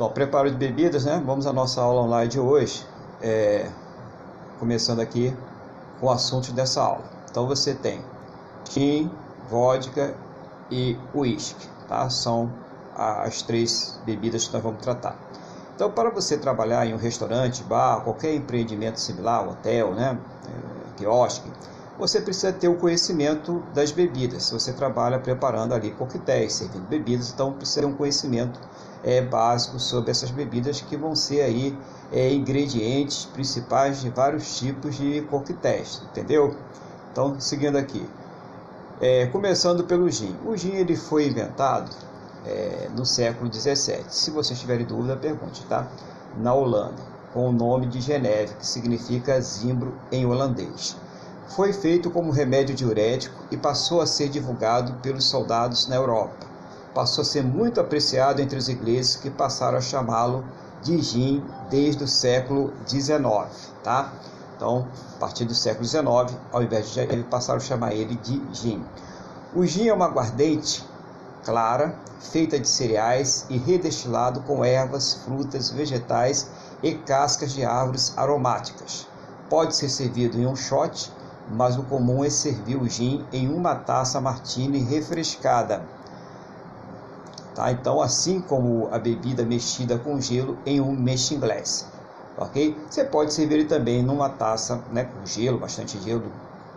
Bom, preparo de bebidas, né? Vamos à nossa aula online de hoje, é, começando aqui com o assunto dessa aula. Então você tem gin, vodka e uísque, tá? São as três bebidas que nós vamos tratar. Então, para você trabalhar em um restaurante, bar, qualquer empreendimento similar, hotel, né, é, quiosque, você precisa ter o conhecimento das bebidas. Você trabalha preparando ali coquetéis, servindo bebidas, então precisa ter um conhecimento é, básico sobre essas bebidas que vão ser aí é, ingredientes principais de vários tipos de coquetéis, entendeu? Então, seguindo aqui, é, começando pelo gin. O gin ele foi inventado é, no século 17. Se vocês tiverem dúvida, pergunte, tá? Na Holanda, com o nome de Geneve, que significa zimbro em holandês. Foi feito como remédio diurético e passou a ser divulgado pelos soldados na Europa passou a ser muito apreciado entre os ingleses que passaram a chamá-lo de gin desde o século XIX, tá? Então, a partir do século XIX, ao invés de ele passaram a chamar ele de gin. O gin é uma aguardente clara, feita de cereais e redestilado com ervas, frutas, vegetais e cascas de árvores aromáticas. Pode ser servido em um shot, mas o comum é servir o gin em uma taça martini refrescada Tá? Então, assim como a bebida mexida com gelo em um mexing glass. Ok? Você pode servir também numa taça né, com gelo, bastante gelo,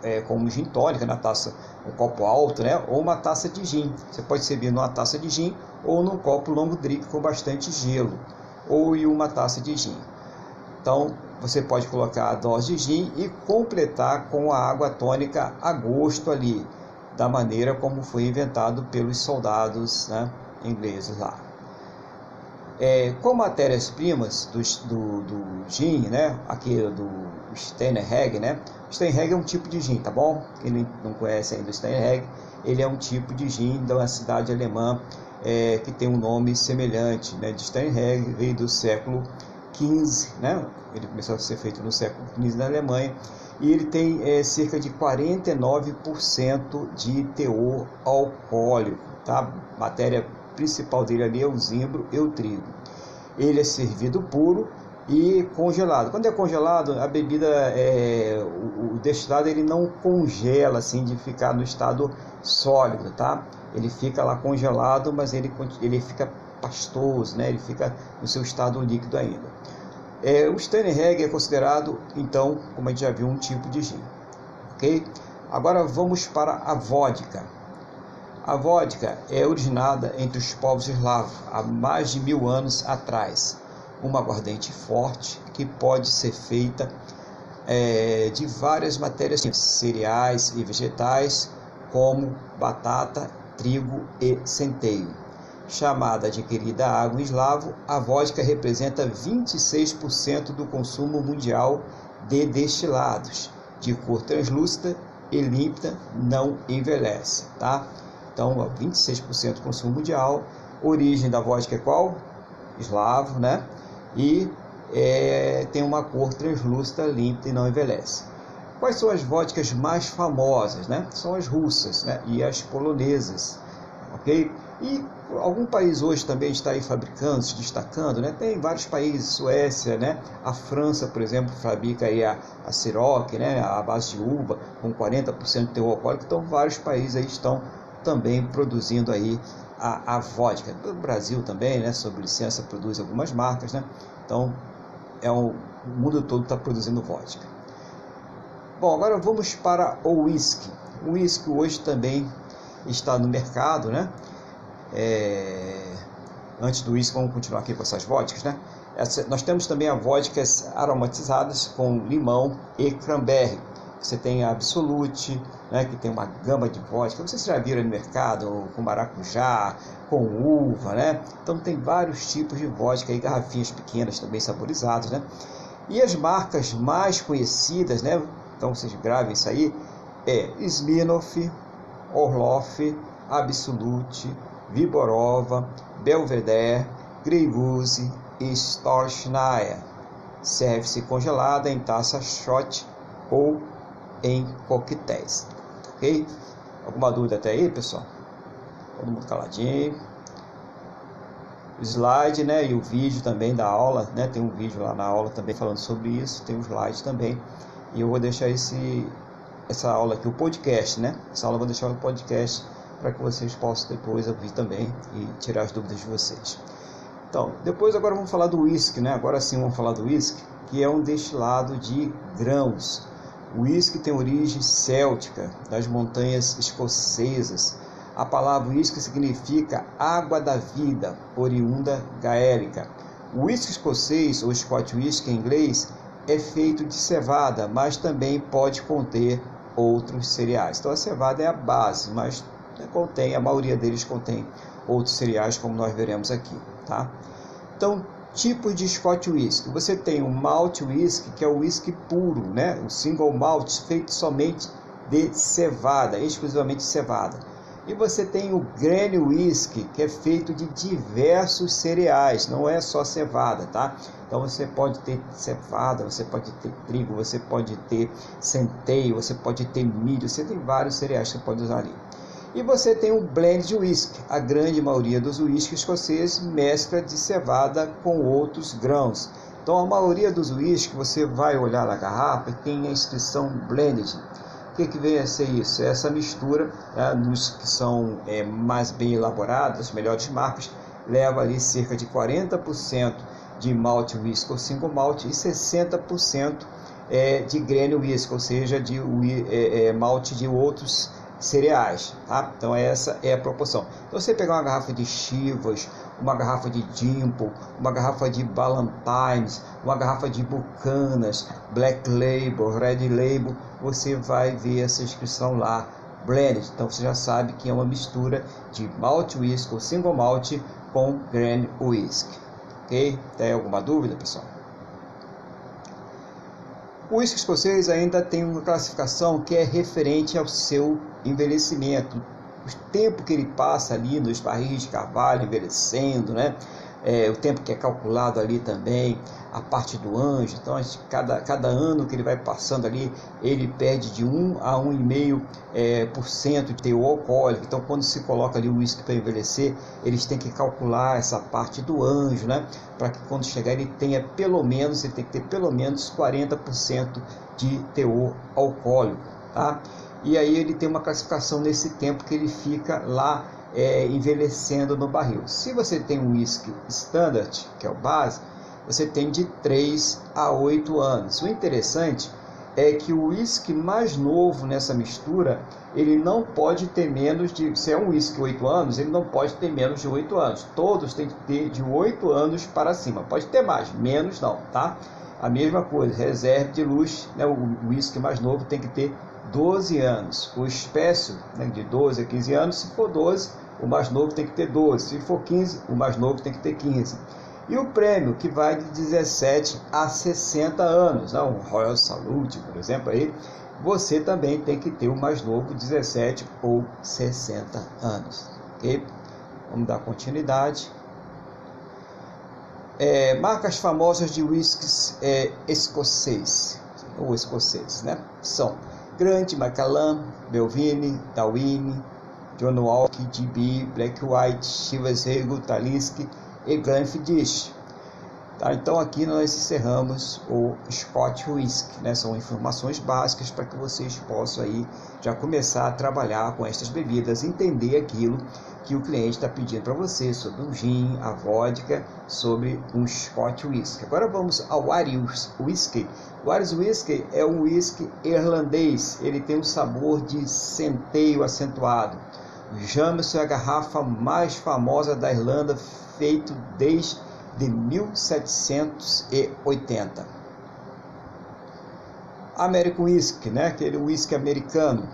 é, como gin tônica, na taça, um copo alto, né, ou uma taça de gin. Você pode servir numa taça de gin ou num copo longo drink com bastante gelo, ou em uma taça de gin. Então, você pode colocar a dose de gin e completar com a água tônica a gosto ali, da maneira como foi inventado pelos soldados, né? Ingleses lá. É, com matérias-primas do, do, do, gin, né? Aqui do Steinheg, né? Steinheg é um tipo de gin, tá bom? Quem não conhece ainda o ele é um tipo de gin uma cidade alemã é, que tem um nome semelhante, né? De Steinheg, veio do século XV, né? Ele começou a ser feito no século XV na Alemanha e ele tem é, cerca de 49% de teor alcoólico, tá? Matéria principal dele ali é o zimbro e o trigo. Ele é servido puro e congelado. Quando é congelado, a bebida, é, o, o destilado ele não congela assim de ficar no estado sólido, tá? Ele fica lá congelado, mas ele, ele fica pastoso, né? Ele fica no seu estado líquido ainda. É, o Steinheg é considerado, então, como a gente já viu, um tipo de gin, ok? Agora vamos para a vodka. A vodka é originada entre os povos eslavos há mais de mil anos atrás. Uma aguardente forte que pode ser feita é, de várias matérias, cereais e vegetais, como batata, trigo e centeio. Chamada de querida água eslavo, a vodka representa 26% do consumo mundial de destilados, de cor translúcida e límpida, não envelhece, tá? Então, 26% do consumo mundial. Origem da vodka é qual? Eslavo, né? E é, tem uma cor translúcida, límpida e não envelhece. Quais são as vodkas mais famosas, né? São as russas, né? E as polonesas, ok? E algum país hoje também está aí fabricando, se destacando, né? Tem vários países, Suécia, né? A França, por exemplo, fabrica aí a, a Ciroc, né? A base de uva com 40% de teor alcoólico. Então, vários países aí estão também produzindo aí a, a vodka. O Brasil também, né, sob licença, produz algumas marcas, né? Então, é um, o mundo todo está produzindo vodka. Bom, agora vamos para o whisky. O whisky hoje também está no mercado, né? É... Antes do whisky, vamos continuar aqui com essas vodkas, né? Essa, nós temos também as vodkas aromatizadas com limão e cranberry você tem a Absolute, né, que tem uma gama de vodka. Vocês já viram no mercado com maracujá, com uva, né? Então tem vários tipos de vodka e garrafinhas pequenas também saborizadas, né? E as marcas mais conhecidas, né? Então vocês gravem isso aí, é Smirnoff, Orloff, Absolute, Viborova, Belvedere, Grey Goose e Storchnaya. Serve-se congelada em taça shot ou em coquetéis. Ok? Alguma dúvida até aí, pessoal? Todo mundo caladinho. slide, né, e o vídeo também da aula, né, tem um vídeo lá na aula também falando sobre isso, tem um slide também, e eu vou deixar esse essa aula aqui, o podcast, né, essa aula eu vou deixar no podcast para que vocês possam depois ouvir também e tirar as dúvidas de vocês. Então, depois agora vamos falar do whisky, né, agora sim vamos falar do whisky, que é um destilado de grãos. O whisky tem origem céltica, das montanhas escocesas, a palavra whisky significa água da vida, oriunda gaélica. O whisky escocês, ou Scotch whisky em inglês, é feito de cevada, mas também pode conter outros cereais. Então a cevada é a base, mas contém, a maioria deles contém outros cereais, como nós veremos aqui, tá? Então, tipos de Scotch whisky. Você tem o malt whisky, que é o whisky puro, né? O single malt feito somente de cevada, exclusivamente cevada. E você tem o Granny Whisky, que é feito de diversos cereais, não é só cevada, tá? Então você pode ter cevada, você pode ter trigo, você pode ter centeio, você pode ter milho, você tem vários cereais que você pode usar ali. E você tem o blend whisky. A grande maioria dos whiskies escoceses mescla de cevada com outros grãos. Então a maioria dos whiskies você vai olhar na garrafa e tem a inscrição blended. O que, que vem a ser isso? É essa mistura, né, nos que são é, mais bem elaborados, as melhores marcas, leva ali cerca de 40% de malte whisky ou single malt e 60% é, de grain whisky, ou seja, de é, é, malte de outros cereais, tá? Então essa é a proporção. Então você pegar uma garrafa de Chivas, uma garrafa de Dimple, uma garrafa de Ballantines, uma garrafa de Bucanas, Black Label, Red Label, você vai ver essa inscrição lá, blended. Então você já sabe que é uma mistura de malt whisky ou single malt com grain whisky. Ok? Tem alguma dúvida, pessoal? O whisky escocês ainda tem uma classificação que é referente ao seu envelhecimento, o tempo que ele passa ali nos barris de carvalho envelhecendo, né? É, o tempo que é calculado ali também, a parte do anjo. Então, cada, cada ano que ele vai passando ali, ele perde de 1 a 1,5% é, por cento de teor alcoólico. Então, quando se coloca ali o uísque para envelhecer, eles têm que calcular essa parte do anjo, né? Para que quando chegar ele tenha pelo menos, ele tem que ter pelo menos 40% de teor alcoólico, tá? e aí ele tem uma classificação nesse tempo que ele fica lá é, envelhecendo no barril. Se você tem um whisky standard, que é o base, você tem de 3 a 8 anos. O interessante é que o whisky mais novo nessa mistura, ele não pode ter menos de, se é um whisky 8 anos, ele não pode ter menos de 8 anos. Todos têm que ter de 8 anos para cima. Pode ter mais, menos não, tá? A mesma coisa, reserve de luz, né? o whisky mais novo tem que ter 12 anos. O espécie né, de 12 a 15 anos, se for 12, o mais novo tem que ter 12. Se for 15, o mais novo tem que ter 15. E o prêmio, que vai de 17 a 60 anos, né, um Royal Salute, por exemplo, aí, você também tem que ter o mais novo, 17 ou 60 anos. Ok? Vamos dar continuidade. É, marcas famosas de whiskies é, escocês, ou escoceses, né? São Grant, Macallan, Belvini, Darwin, John Walk, GB, Black White, Chivas Rego, Talisk e Glenfiddich. Tá, então aqui nós encerramos o Scott Whisky, né? São informações básicas para que vocês possam aí já começar a trabalhar com estas bebidas, entender aquilo que o cliente está pedindo para você sobre o gin, a vodka, sobre um Scotch Whisky. Agora vamos ao Irish Whisky. O Irish Whisky é um whisky irlandês. Ele tem um sabor de centeio acentuado. Jameson é a garrafa mais famosa da Irlanda, feito desde 1780. American Whisky, né? aquele whisky americano,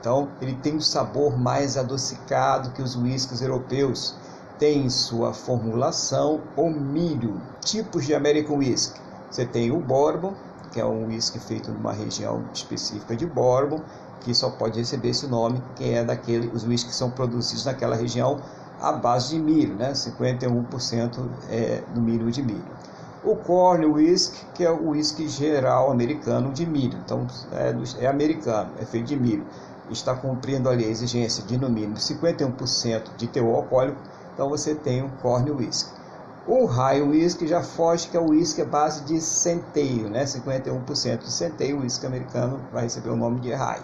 então, ele tem um sabor mais adocicado que os whiskies europeus. Tem em sua formulação o milho. Tipos de American Whisky. Você tem o Bourbon, que é um whisky feito numa região específica de Bourbon, que só pode receber esse nome, que é daquele, os whiskies que são produzidos naquela região à base de milho, né? 51% é do milho de milho. O corn whisky, que é o whisky geral americano de milho, então é, é americano, é feito de milho está cumprindo ali a exigência de no mínimo 51% de teor alcoólico, então você tem um corn whisky. O High Whisky já foge, que é o whisky à base de centeio, né? 51% de centeio, o whisky americano vai receber o nome de High.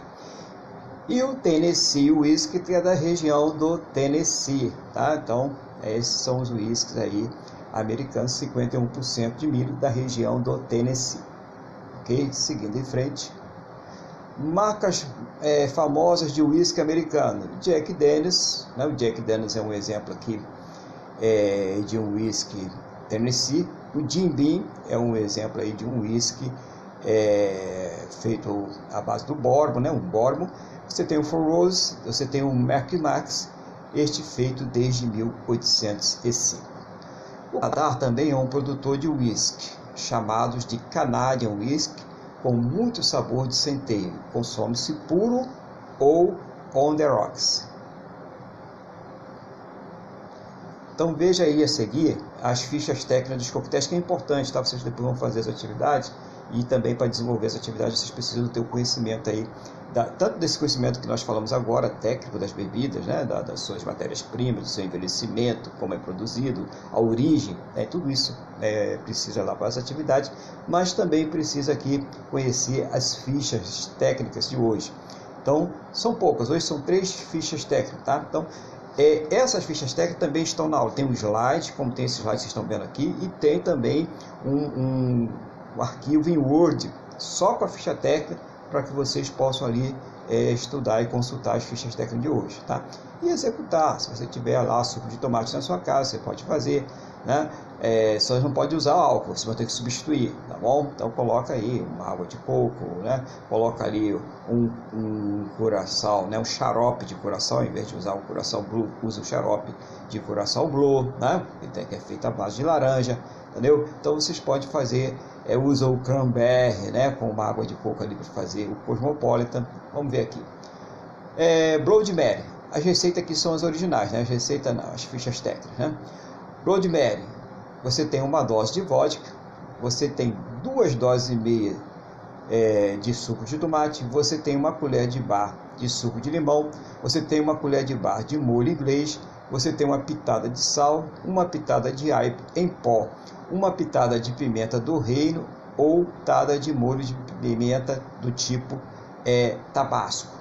E o Tennessee Whisky, que é da região do Tennessee, tá? Então, esses são os whiskies aí americanos, 51% de milho da região do Tennessee. Ok? Seguindo em frente. Marcas é, famosas de whisky americano. Jack Daniels, né? o Jack Daniels é um exemplo aqui é, de um whisky Tennessee. O Jim Beam é um exemplo aí de um whisky é, feito à base do Bourbon, né? um Bourbon. Você tem o Four Roses, você tem o Merck Max, este feito desde 1805. O Canadá também é um produtor de whisky, chamados de Canadian Whisky, com muito sabor de centeio. Consome-se puro ou on the rocks. Então veja aí a seguir as fichas técnicas dos coquetéis, que é importante, tá? Vocês depois vão fazer as atividades e também para desenvolver essa atividade vocês precisam ter o conhecimento aí, da, tanto desse conhecimento que nós falamos agora, técnico das bebidas, né? Da, das suas matérias-primas, do seu envelhecimento, como é produzido, a origem, né? tudo isso é, precisa lá para as atividades, mas também precisa aqui conhecer as fichas técnicas de hoje. Então, são poucas, hoje são três fichas técnicas, tá? Então, é, essas fichas técnicas também estão na aula. Tem um slide, como tem esse slide que vocês estão vendo aqui, e tem também um, um, um arquivo em Word, só com a ficha técnica, para que vocês possam ali é, estudar e consultar as fichas técnicas de hoje. Tá? E executar. Se você tiver lá suco de tomate na sua casa, você pode fazer. Né? É, só não pode usar álcool, você vai ter que substituir, tá bom? Então coloca aí uma água de coco, né? Coloca ali um, um curaçao, né? Um xarope de curaçao, em vez de usar o curaçao blue, usa o xarope de curaçao blue, né? Que é feito à base de laranja, entendeu? Então vocês podem fazer, é, usa o cranberry, né? Com uma água de coco ali para fazer o cosmopolitan. Vamos ver aqui. É, Blood Mary. As receitas aqui são as originais, né? As receitas, não, as fichas técnicas, né? Blood Mary, você tem uma dose de vodka, você tem duas doses e meia é, de suco de tomate, você tem uma colher de bar de suco de limão, você tem uma colher de bar de molho inglês, você tem uma pitada de sal, uma pitada de aipo em pó, uma pitada de pimenta do reino ou pitada de molho de pimenta do tipo é, tabasco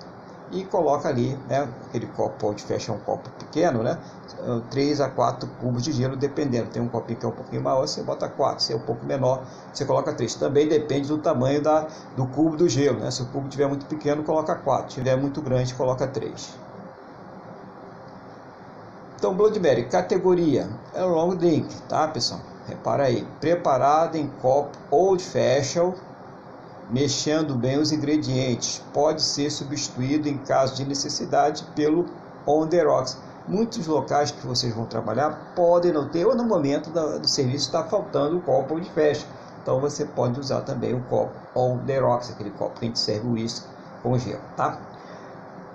e coloca ali, né, aquele copo pode fechar um copo pequeno, né, 3 a 4 cubos de gelo, dependendo. Tem um copinho que é um pouquinho maior, você bota 4. Se é um pouco menor, você coloca 3. Também depende do tamanho da, do cubo do gelo. Né? Se o cubo estiver muito pequeno, coloca 4. Se estiver muito grande, coloca 3. Então, Blood Mary, categoria é long drink, tá, pessoal? Repara aí. Preparado em copo old fashion mexendo bem os ingredientes. Pode ser substituído em caso de necessidade pelo on the rocks. Muitos locais que vocês vão trabalhar podem não ter, ou no momento do serviço está faltando o copo de festa. Então você pode usar também o copo on the rocks, aquele copo que a gente serve o uísque com gelo, tá?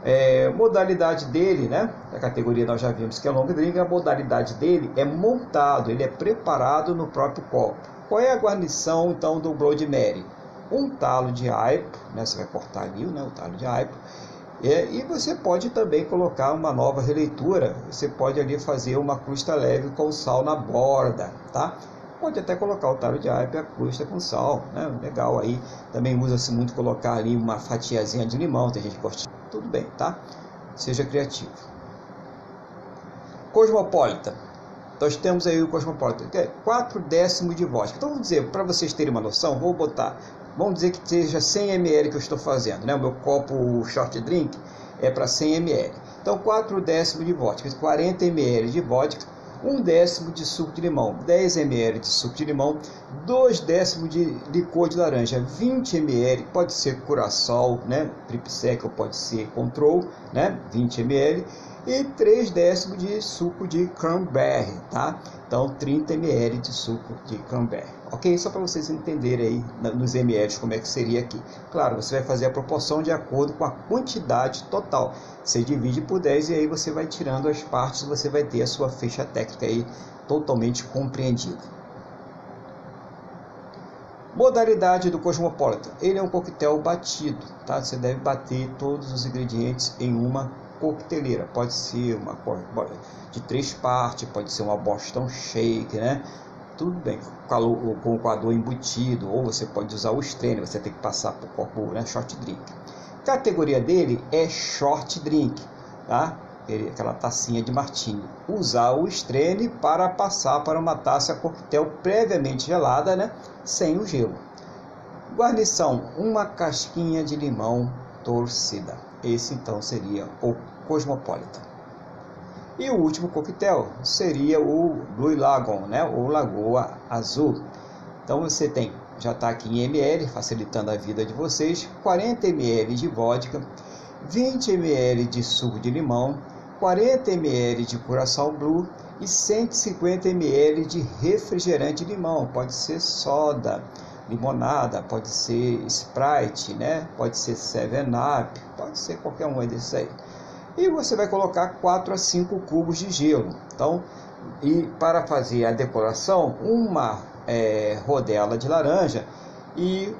É, modalidade dele, né? A categoria nós já vimos que é long drink, a modalidade dele é montado, ele é preparado no próprio copo. Qual é a guarnição então do Blood Mary? um talo de aipo, né? você vai cortar ali né? o talo de aipo, é, e você pode também colocar uma nova releitura, você pode ali fazer uma crusta leve com sal na borda, tá? Pode até colocar o talo de aipo e a crusta com sal, né? Legal aí. Também usa-se muito colocar ali uma fatiazinha de limão, tem gente que gosta. Tudo bem, tá? Seja criativo. Cosmopolita. Nós temos aí o Cosmopolitan, que é 4 décimos de vodka. Então, vamos dizer, para vocês terem uma noção, vou botar Vamos dizer que seja 100 ml que eu estou fazendo, né? O meu copo short drink é para 100 ml. Então, 4 décimos de vodka, 40 ml de vodka, 1 décimo de suco de limão, 10 ml de suco de limão, 2 décimos de licor de laranja, 20 ml, pode ser curaçao, né? Tripsec ou pode ser control, né? 20 ml e 3 décimos de suco de cranberry, tá? Então 30 ml de suco de cranberry, ok? Só para vocês entenderem aí nos ml como é que seria aqui. Claro, você vai fazer a proporção de acordo com a quantidade total. Você divide por 10 e aí você vai tirando as partes, você vai ter a sua ficha técnica aí totalmente compreendida. Modalidade do Cosmopolitan. Ele é um coquetel batido, tá? Você deve bater todos os ingredientes em uma coqueteleira. Pode ser uma de três partes, pode ser uma Boston Shake, né? Tudo bem, com o coador embutido, ou você pode usar o strainer, você tem que passar para o copo, né? Short drink. Categoria dele é short drink, tá? Ele, aquela tacinha de martini. Usar o strainer para passar para uma taça coquetel previamente gelada, né? Sem o gelo. Guarnição: uma casquinha de limão torcida. Esse então seria o Cosmopolitan. E o último coquetel seria o Blue Lagoon, né? ou Lagoa Azul. Então você tem, já está aqui em ml, facilitando a vida de vocês, 40 ml de vodka, 20 ml de suco de limão, 40 ml de curaçao blue e 150 ml de refrigerante de limão. Pode ser soda, limonada, pode ser Sprite, né? Pode ser 7-Up, pode ser qualquer um desses aí. E você vai colocar 4 a 5 cubos de gelo. Então, e para fazer a decoração, uma é, rodela de laranja e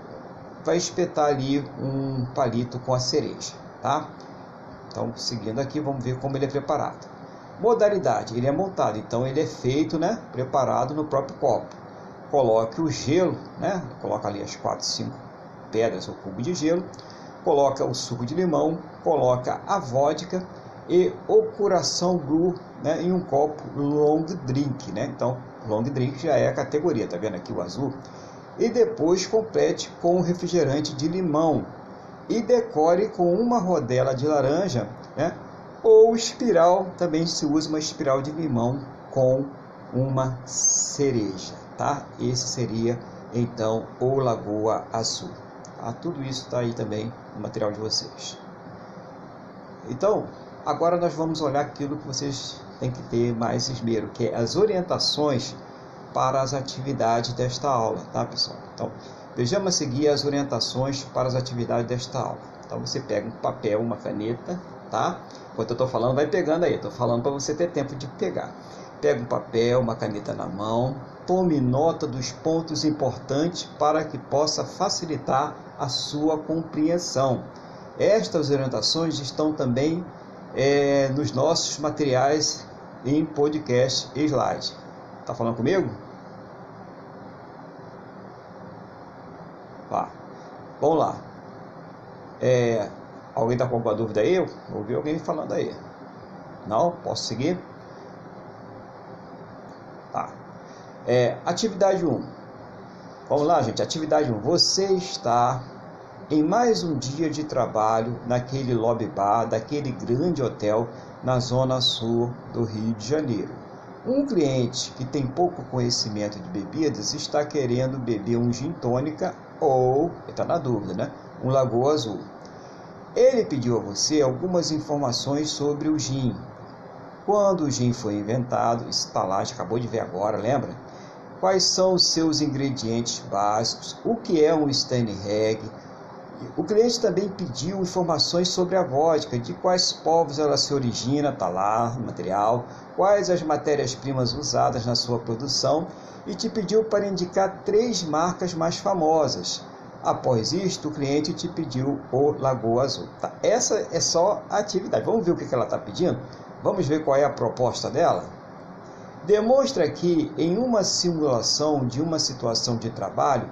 vai espetar ali um palito com a cereja, tá? Então, seguindo aqui, vamos ver como ele é preparado. Modalidade, ele é montado, então ele é feito, né, preparado no próprio copo coloque o gelo, né? coloca ali as 4, 5 pedras ou cubo de gelo, coloca o suco de limão, coloca a vodka e o coração blue né, em um copo long drink, né? Então, long drink já é a categoria, tá vendo aqui o azul? E depois complete com o refrigerante de limão e decore com uma rodela de laranja, né? Ou espiral, também se usa uma espiral de limão com uma cereja tá? Esse seria então o Lagoa Azul. Tá? Tudo isso está aí também no material de vocês. Então, agora nós vamos olhar aquilo que vocês têm que ter mais esmero, que é as orientações para as atividades desta aula, tá pessoal? Então, vejamos a seguir as orientações para as atividades desta aula. Então, você pega um papel, uma caneta, tá? Enquanto eu estou falando, vai pegando aí. Estou falando para você ter tempo de pegar. Pega um papel, uma caneta na mão, tome nota dos pontos importantes para que possa facilitar a sua compreensão. Estas orientações estão também é, nos nossos materiais em podcast e slide. Tá falando comigo? Vá. Vamos lá. É, alguém está com alguma dúvida aí? Eu ouvi alguém falando aí. Não? Posso seguir? É, atividade 1. Vamos lá, gente. Atividade 1. Você está em mais um dia de trabalho naquele lobby bar daquele grande hotel na zona sul do Rio de Janeiro. Um cliente que tem pouco conhecimento de bebidas está querendo beber um gin tônica ou, está na dúvida, né? Um Lagoa Azul. Ele pediu a você algumas informações sobre o gin. Quando o gin foi inventado, a gente acabou de ver agora, lembra? quais são os seus ingredientes básicos, o que é um Steinreg. O cliente também pediu informações sobre a vodka, de quais povos ela se origina, lá no material, quais as matérias-primas usadas na sua produção e te pediu para indicar três marcas mais famosas. Após isto, o cliente te pediu o Lagoa Azul. Tá? Essa é só a atividade. Vamos ver o que ela está pedindo? Vamos ver qual é a proposta dela? demonstra aqui em uma simulação de uma situação de trabalho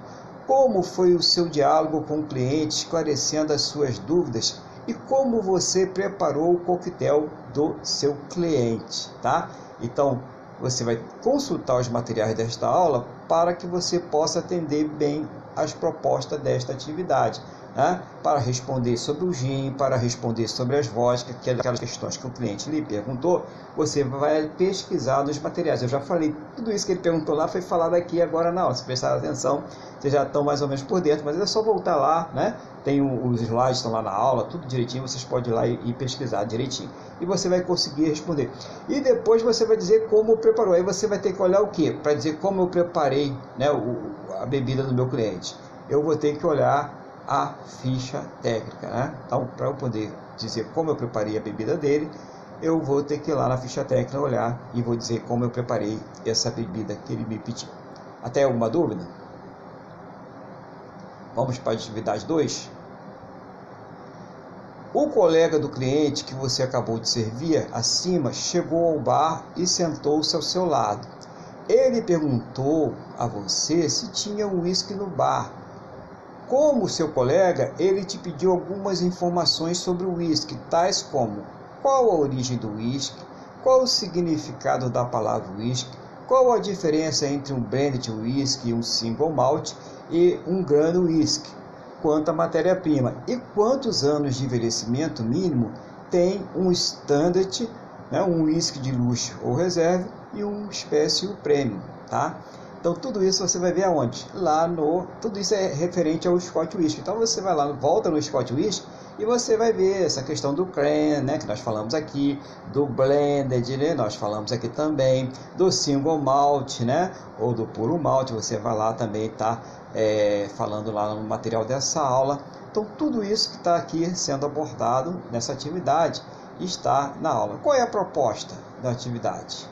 como foi o seu diálogo com o cliente, esclarecendo as suas dúvidas e como você preparou o coquetel do seu cliente, tá? Então, você vai consultar os materiais desta aula para que você possa atender bem as propostas desta atividade né, para responder sobre o gin, para responder sobre as vodkas, que é aquelas questões que o cliente lhe perguntou, você vai pesquisar nos materiais. Eu já falei, tudo isso que ele perguntou lá foi falado aqui agora na aula. Se prestar atenção, vocês já estão mais ou menos por dentro, mas é só voltar lá, né? Tem os slides estão lá na aula, tudo direitinho, vocês podem ir lá e, pesquisar direitinho. E você vai conseguir responder. E depois você vai dizer como preparou. Aí você vai ter que olhar o que? Para dizer como eu preparei né, o, a bebida do meu cliente. Eu vou ter que olhar a ficha técnica. Né? Então, para eu poder dizer como eu preparei a bebida dele, eu vou ter que ir lá na ficha técnica olhar e vou dizer como eu preparei essa bebida que ele me pediu. Até alguma dúvida? Vamos para a atividade 2? O colega do cliente que você acabou de servir acima chegou ao bar e sentou-se ao seu lado. Ele perguntou a você se tinha uísque no bar. Como seu colega, ele te pediu algumas informações sobre o uísque, tais como qual a origem do uísque, qual o significado da palavra uísque, qual a diferença entre um blended whisky, um single malt e um grano whisky quanto à matéria-prima e quantos anos de envelhecimento mínimo tem um standard, né, um whisky de luxo ou reserva e um espécie premium, tá? Então tudo isso você vai ver aonde? Lá no, tudo isso é referente ao Scott Whisky. Então você vai lá, volta no Scott Whisky e você vai ver essa questão do cream, né, que nós falamos aqui, do blended, né, nós falamos aqui também, do single malt, né, ou do puro malt, você vai lá também tá é, falando lá no material dessa aula. Então tudo isso que está aqui sendo abordado nessa atividade está na aula. Qual é a proposta da atividade?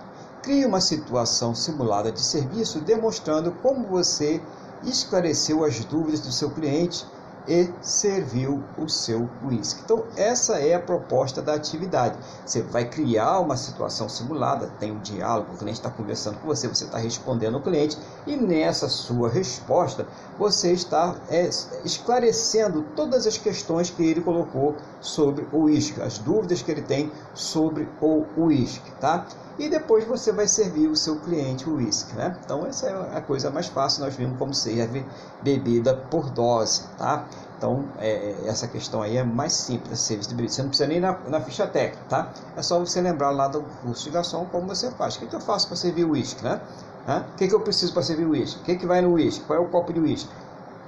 Crie uma situação simulada de serviço demonstrando como você esclareceu as dúvidas do seu cliente e serviu o seu whisky. Então, essa é a proposta da atividade. Você vai criar uma situação simulada, tem um diálogo, o cliente está conversando com você, você está respondendo ao cliente, e nessa sua resposta você está é, esclarecendo todas as questões que ele colocou sobre o uísque, as dúvidas que ele tem sobre o uísque, tá? E depois você vai servir o seu cliente o uísque, né? Então essa é a coisa mais fácil, nós vimos como serve bebida por dose, tá? Então, é, essa questão aí é mais simples serviço de bebida. Você não precisa nem na, na ficha técnica, tá? É só você lembrar lá do curso de garçom como você faz. O que, que eu faço para servir o uísque, né? O que, que eu preciso para servir o uísque? O que, que vai no uísque? Qual é o copo de uísque?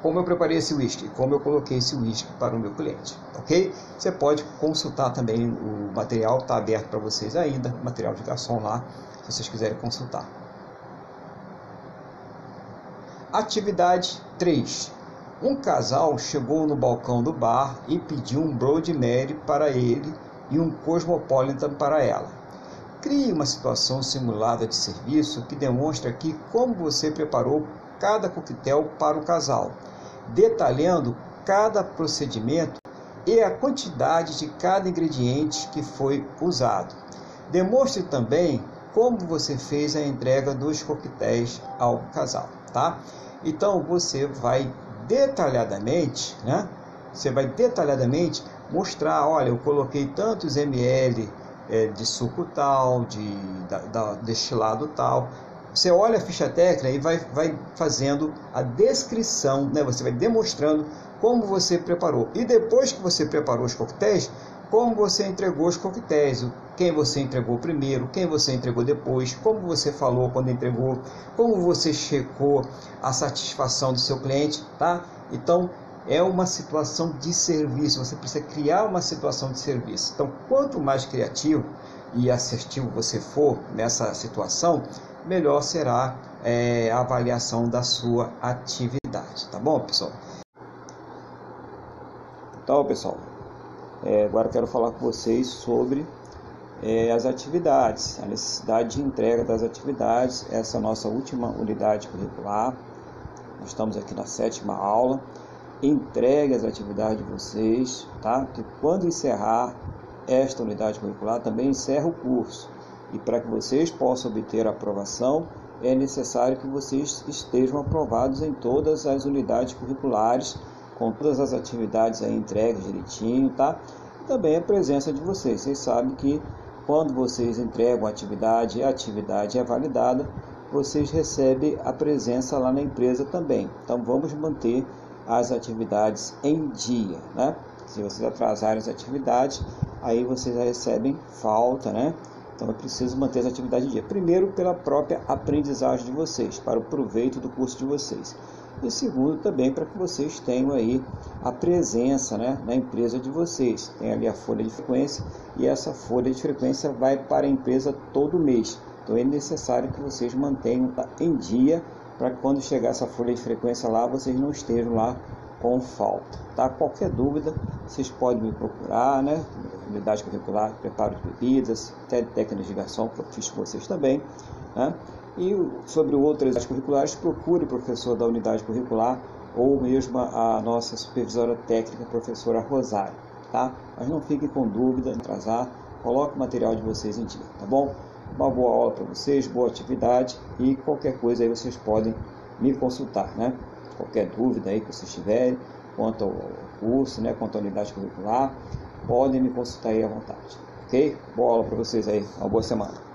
Como eu preparei esse uísque? Como eu coloquei esse uísque para o meu cliente? Ok? Você pode consultar também o material, está aberto para vocês ainda, material de garçom lá, se vocês quiserem consultar. Atividade 3 um casal chegou no balcão do bar e pediu um Blood Mary para ele e um Cosmopolitan para ela. Crie uma situação simulada de serviço que demonstre aqui como você preparou cada coquetel para o casal, detalhando cada procedimento e a quantidade de cada ingrediente que foi usado. Demonstre também como você fez a entrega dos coquetéis ao casal, tá? Então você vai detalhadamente, né? Você vai detalhadamente mostrar, olha, eu coloquei tantos ml é, de suco tal, de da, da, destilado tal. Você olha a ficha técnica e vai, vai fazendo a descrição, né? Você vai demonstrando como você preparou. E depois que você preparou os coquetéis, como você entregou os coquetéis, quem você entregou primeiro, quem você entregou depois, como você falou quando entregou, como você checou a satisfação do seu cliente, tá? Então, é uma situação de serviço, você precisa criar uma situação de serviço. Então, quanto mais criativo e assertivo você for nessa situação, melhor será é, a avaliação da sua atividade, tá bom, pessoal? Então, pessoal, é, agora quero falar com vocês sobre é, as atividades, a necessidade de entrega das atividades. Essa é a nossa última unidade curricular. Nós estamos aqui na sétima aula. Entregue as atividades de vocês, tá? Que quando encerrar esta unidade curricular, também encerra o curso. E para que vocês possam obter a aprovação, é necessário que vocês estejam aprovados em todas as unidades curriculares com todas as atividades aí entregues direitinho, tá? Também a presença de vocês. Vocês sabem que quando vocês entregam a atividade a atividade é validada, vocês recebem a presença lá na empresa também. Então vamos manter as atividades em dia, né? Se vocês atrasarem as atividades, aí vocês já recebem falta, né? Então é preciso manter as atividades em dia. Primeiro, pela própria aprendizagem de vocês, para o proveito do curso de vocês e segundo também para que vocês tenham aí a presença né, na empresa de vocês. Tem ali a folha de frequência e essa folha de frequência vai para a empresa todo mês. Então é necessário que vocês mantenham em dia para que quando chegar essa folha de frequência lá, vocês não estejam lá com falta. Tá? Qualquer dúvida, vocês podem me procurar, né? Unidade curricular, preparo de bebidas, até técnicas de garçom, que eu fiz com vocês também. Né? E sobre outras unidades curriculares, procure o professor da unidade curricular ou mesmo a nossa supervisora técnica, professora Rosário. tá? Mas não fiquem com dúvida, atrasar, coloque o material de vocês em dia, tá bom? Uma boa aula para vocês, boa atividade e qualquer coisa aí vocês podem me consultar, né? Qualquer dúvida aí que vocês tiverem quanto ao curso, né, quanto à unidade curricular, podem me consultar aí à vontade, ok? Boa aula para vocês aí, uma boa semana.